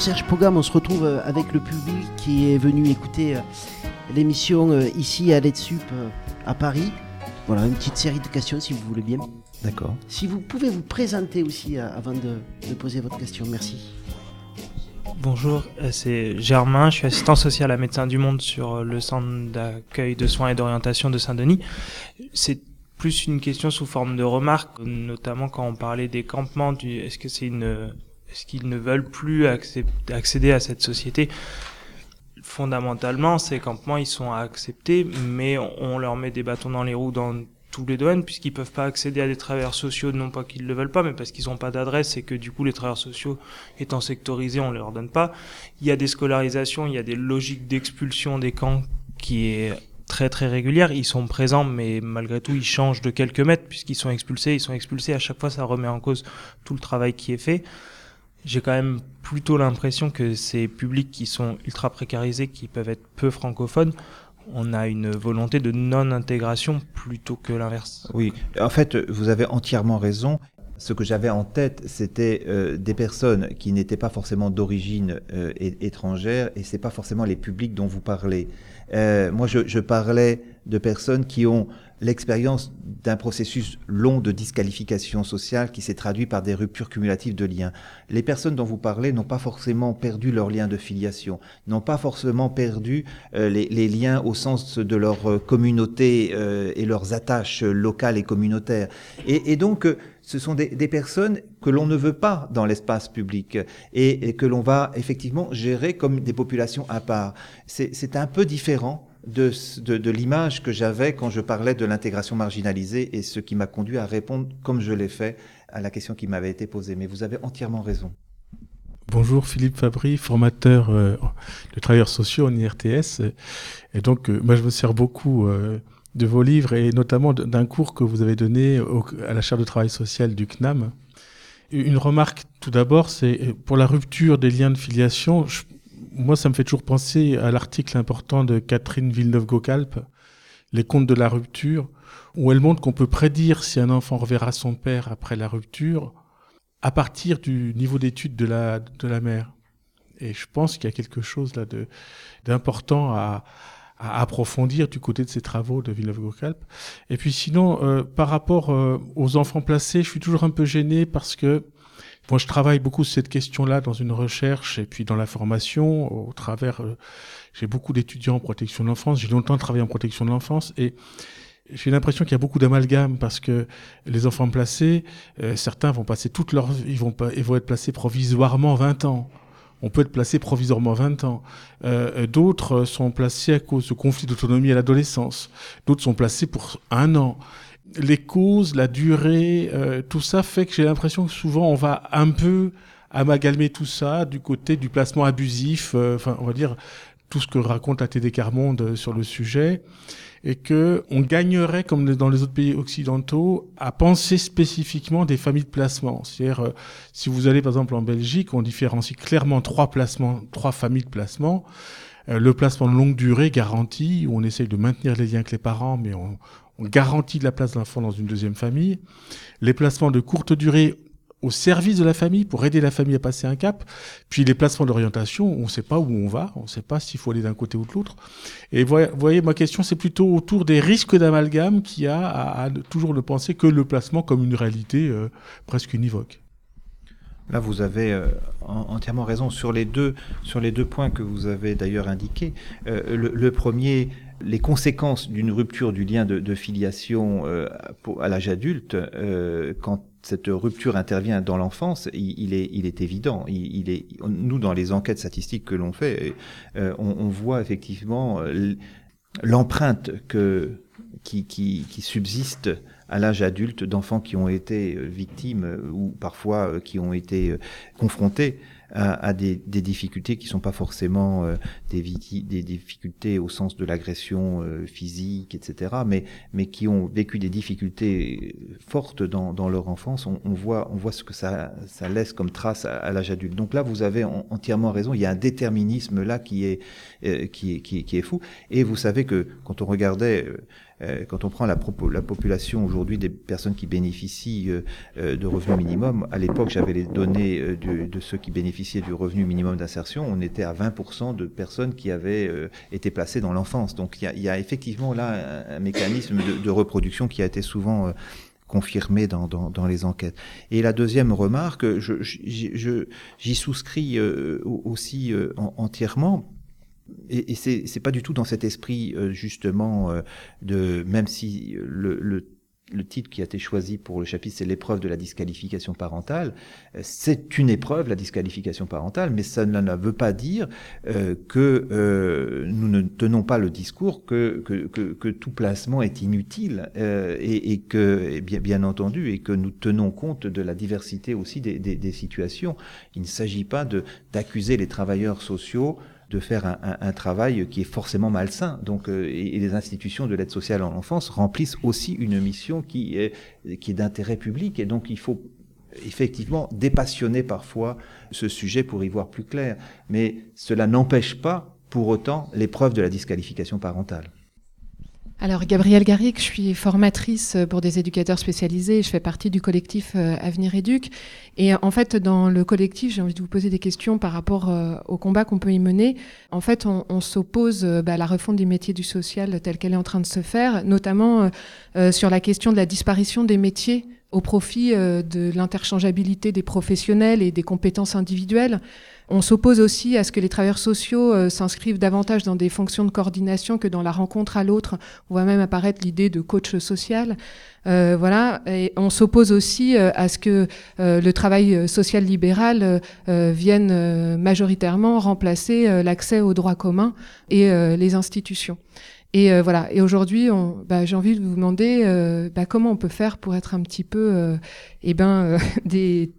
Alors Serge Pogam, on se retrouve euh, avec le public qui est venu écouter euh, l'émission euh, ici à l'EDSUP à Paris. Voilà, une petite série de questions si vous voulez bien. D'accord. Si vous pouvez vous présenter aussi avant de, de poser votre question, merci. Bonjour, c'est Germain, je suis assistant social à Médecins du Monde sur le centre d'accueil de soins et d'orientation de Saint-Denis. C'est plus une question sous forme de remarque, notamment quand on parlait des campements, du, est-ce que c'est une, est-ce qu'ils ne veulent plus accéder à cette société Fondamentalement, ces campements, ils sont acceptés, mais on leur met des bâtons dans les roues dans tous les domaines puisqu'ils peuvent pas accéder à des travailleurs sociaux non pas qu'ils le veulent pas mais parce qu'ils n'ont pas d'adresse et que du coup les travailleurs sociaux étant sectorisés on leur donne pas il y a des scolarisations il y a des logiques d'expulsion des camps qui est très très régulière. Ils sont présents, mais malgré tout, ils changent de quelques mètres puisqu'ils sont expulsés. Ils sont expulsés. À chaque fois, ça remet en cause tout le travail qui est fait. J'ai quand même plutôt l'impression que ces publics qui sont ultra précarisés, qui peuvent être peu francophones, on a une volonté de non-intégration plutôt que l'inverse. Oui, en fait, vous avez entièrement raison. Ce que j'avais en tête, c'était euh, des personnes qui n'étaient pas forcément d'origine euh, étrangère, et c'est pas forcément les publics dont vous parlez. Euh, moi, je, je, parlais de personnes qui ont l'expérience d'un processus long de disqualification sociale qui s'est traduit par des ruptures cumulatives de liens. Les personnes dont vous parlez n'ont pas forcément perdu leurs liens de filiation, n'ont pas forcément perdu euh, les, liens au sens de leur euh, communauté euh, et leurs attaches locales et communautaires. Et, donc, ce sont des, personnes que l'on ne veut pas dans l'espace public et que l'on va effectivement gérer comme des populations à part. C'est un peu différent de, de, l'image que j'avais quand je parlais de l'intégration marginalisée et ce qui m'a conduit à répondre comme je l'ai fait à la question qui m'avait été posée. Mais vous avez entièrement raison. Bonjour Philippe Fabry, formateur euh, de travailleurs sociaux en IRTS. Et donc, euh, moi, je me sers beaucoup euh, de vos livres et notamment d'un cours que vous avez donné à la chaire de travail social du CNAM. Une remarque tout d'abord, c'est pour la rupture des liens de filiation, moi, ça me fait toujours penser à l'article important de Catherine Villeneuve-Gocalpe, Les contes de la rupture, où elle montre qu'on peut prédire si un enfant reverra son père après la rupture à partir du niveau d'études de la, de la mère. Et je pense qu'il y a quelque chose là d'important à, à approfondir du côté de ces travaux de Villeneuve-Gocalpe. Et puis sinon, euh, par rapport euh, aux enfants placés, je suis toujours un peu gêné parce que moi, je travaille beaucoup sur cette question-là dans une recherche et puis dans la formation. Au travers, euh, j'ai beaucoup d'étudiants en protection de l'enfance. J'ai longtemps travaillé en protection de l'enfance et j'ai l'impression qu'il y a beaucoup d'amalgame parce que les enfants placés, euh, certains vont passer toute leur vie, ils vont ils vont être placés provisoirement 20 ans. On peut être placé provisoirement 20 ans. Euh, D'autres sont placés à cause de conflits d'autonomie à l'adolescence. D'autres sont placés pour un an les causes, la durée, euh, tout ça fait que j'ai l'impression que souvent on va un peu amalgamer tout ça du côté du placement abusif, euh, enfin on va dire tout ce que raconte la TD Carmonde euh, sur le sujet, et que on gagnerait, comme dans les autres pays occidentaux, à penser spécifiquement des familles de placement. C'est-à-dire, euh, si vous allez par exemple en Belgique, on différencie clairement trois placements, trois familles de placement. Euh, le placement de longue durée garanti, où on essaye de maintenir les liens avec les parents, mais on, on garantit la place de l'enfant dans une deuxième famille. Les placements de courte durée au service de la famille pour aider la famille à passer un cap. Puis les placements d'orientation, on ne sait pas où on va, on ne sait pas s'il faut aller d'un côté ou de l'autre. Et vous voyez, ma question, c'est plutôt autour des risques d'amalgame qui a à, toujours ne penser que le placement comme une réalité euh, presque univoque. Là, vous avez euh, entièrement raison sur les deux sur les deux points que vous avez d'ailleurs indiqués. Euh, le, premier, les conséquences d'une rupture du lien de, filiation euh, à l'âge adulte, euh, quand cette rupture intervient dans l'enfance, il, est, évident. Nous, dans les enquêtes statistiques que l'on fait, euh, on, voit effectivement l'empreinte que qui subsiste à l'âge adulte d'enfants qui ont été victimes ou parfois qui ont été confrontés à, des, difficultés qui sont pas forcément euh, des, des, difficultés au sens de l'agression euh, physique, etc., mais, mais qui ont vécu des difficultés fortes dans, dans leur enfance. On, on, voit, on voit ce que ça, ça laisse comme trace à, l'âge adulte. Donc là, vous avez entièrement raison. Il y a un déterminisme là qui est, euh, qui, est, qui, qui est fou. Et vous savez que quand on regardait euh, quand on prend la, la population aujourd'hui des personnes qui bénéficient euh, euh, de revenus minimum, à l'époque j'avais les données de ceux qui bénéficiaient du revenu minimum d'insertion, on était à 20% de personnes qui avaient été placées dans l'enfance. Donc il y a, effectivement là un, mécanisme de, reproduction qui a été souvent confirmé dans, dans, les enquêtes. Et la deuxième remarque, j'y souscris aussi entièrement et, et c'est pas du tout dans cet esprit euh, justement euh, de même si le, le, titre qui a été choisi pour le chapitre c'est l'épreuve de la disqualification parentale euh, c'est une épreuve la disqualification parentale mais ça ne veut pas dire que nous ne tenons pas le discours que, que, tout placement est inutile et, que bien, entendu et que nous tenons compte de la diversité aussi des, des, situations. Il ne s'agit pas d'accuser les travailleurs sociaux de faire un, travail qui est forcément malsain. Donc, euh, et, les institutions de l'aide sociale en enfance remplissent aussi une mission qui est, qui est d'intérêt public. Et donc, il faut effectivement dépassionner parfois ce sujet pour y voir plus clair. Mais cela n'empêche pas pour autant l'épreuve de la disqualification parentale. Alors, Gabrielle Garrigue, je suis formatrice pour des éducateurs spécialisés. Je fais partie du collectif euh, Avenir Éduc. Et en fait, dans le collectif, j'ai envie de vous poser des questions par rapport euh, au combat qu'on peut y mener. En fait, on, s'oppose euh, bah, à la refonte des métiers du social telle qu'elle est en train de se faire, notamment sur la question de la disparition des métiers au profit de l'interchangeabilité des professionnels et des compétences individuelles. On s'oppose aussi à ce que les travailleurs sociaux euh, s'inscrivent davantage dans des fonctions de coordination que dans la rencontre à l'autre. On voit même apparaître l'idée de coach social. Euh, voilà, et on s'oppose aussi euh, à ce que le travail social libéral vienne majoritairement remplacer l'accès aux droits communs et les institutions. Et euh, voilà. Et aujourd'hui, bah, j'ai envie de vous demander euh, bah, comment on peut faire pour être un petit peu, euh, eh ben, des,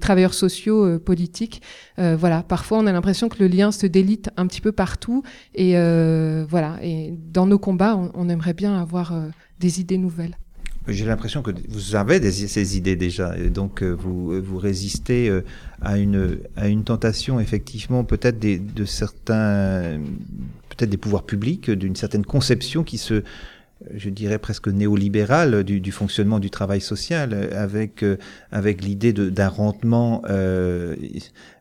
travailleurs sociaux politiques. voilà. Parfois, on a l'impression que le lien se délite un petit peu partout. Et voilà. Et dans nos combats, on, aimerait bien avoir des idées nouvelles. J'ai l'impression que vous avez ces idées déjà, et donc vous, vous résistez à une, à une tentation effectivement peut-être de certains peut-être des pouvoirs publics, d'une certaine conception qui se je dirais presque néolibérale du, du, fonctionnement du travail social, avec euh, avec l'idée d'un rendement euh,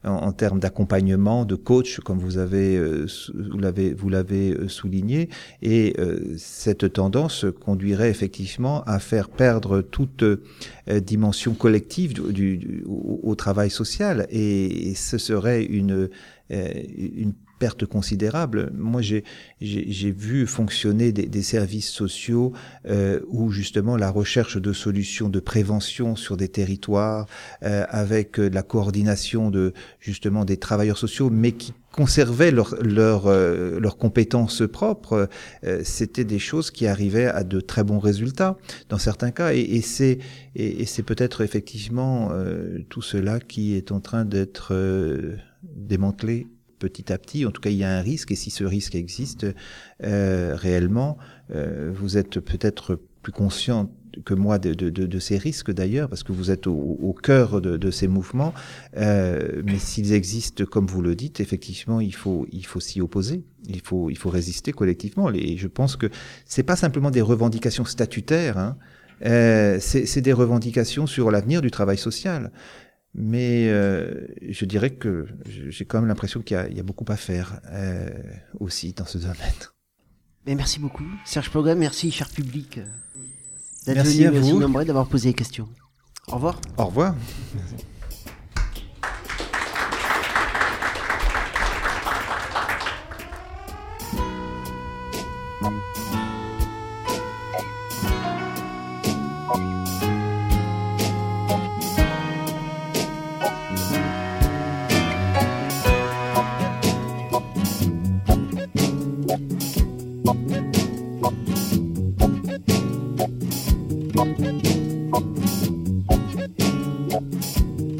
en, en, termes d'accompagnement, de coach, comme vous avez euh, vous l'avez vous l'avez euh, souligné, et cette tendance conduirait effectivement à faire perdre toute dimension collective du, du, au, travail social, et, et ce serait une une perte considérable. Moi, j'ai vu fonctionner des, des services sociaux euh, où justement la recherche de solutions de prévention sur des territoires, euh, avec euh, la coordination de justement des travailleurs sociaux, mais qui conservaient leurs leur, euh, leurs compétences propres, euh, c'était des choses qui arrivaient à de très bons résultats dans certains cas. Et, et c'est et, et c'est peut-être effectivement tout cela qui est en train d'être démantelé petit à petit. En tout cas, il y a un risque, et si ce risque existe euh, réellement, euh, vous êtes peut-être plus conscient que moi de, de, de, ces risques d'ailleurs, parce que vous êtes au, au cœur de, de, ces mouvements. Euh, mais s'ils existent, comme vous le dites, effectivement, il faut, il faut s'y opposer. Il faut, il faut résister collectivement. Et je pense que c'est pas simplement des revendications statutaires. Hein. Euh, c'est des revendications sur l'avenir du travail social. Mais euh, je dirais que j'ai quand même l'impression qu'il y, y, a beaucoup à faire euh, aussi dans ce domaine. Mais merci beaucoup, Serge Pogam. Merci, cher public, euh, d'être venu à vous. nombreux, d'avoir posé des questions. Au revoir. Au revoir.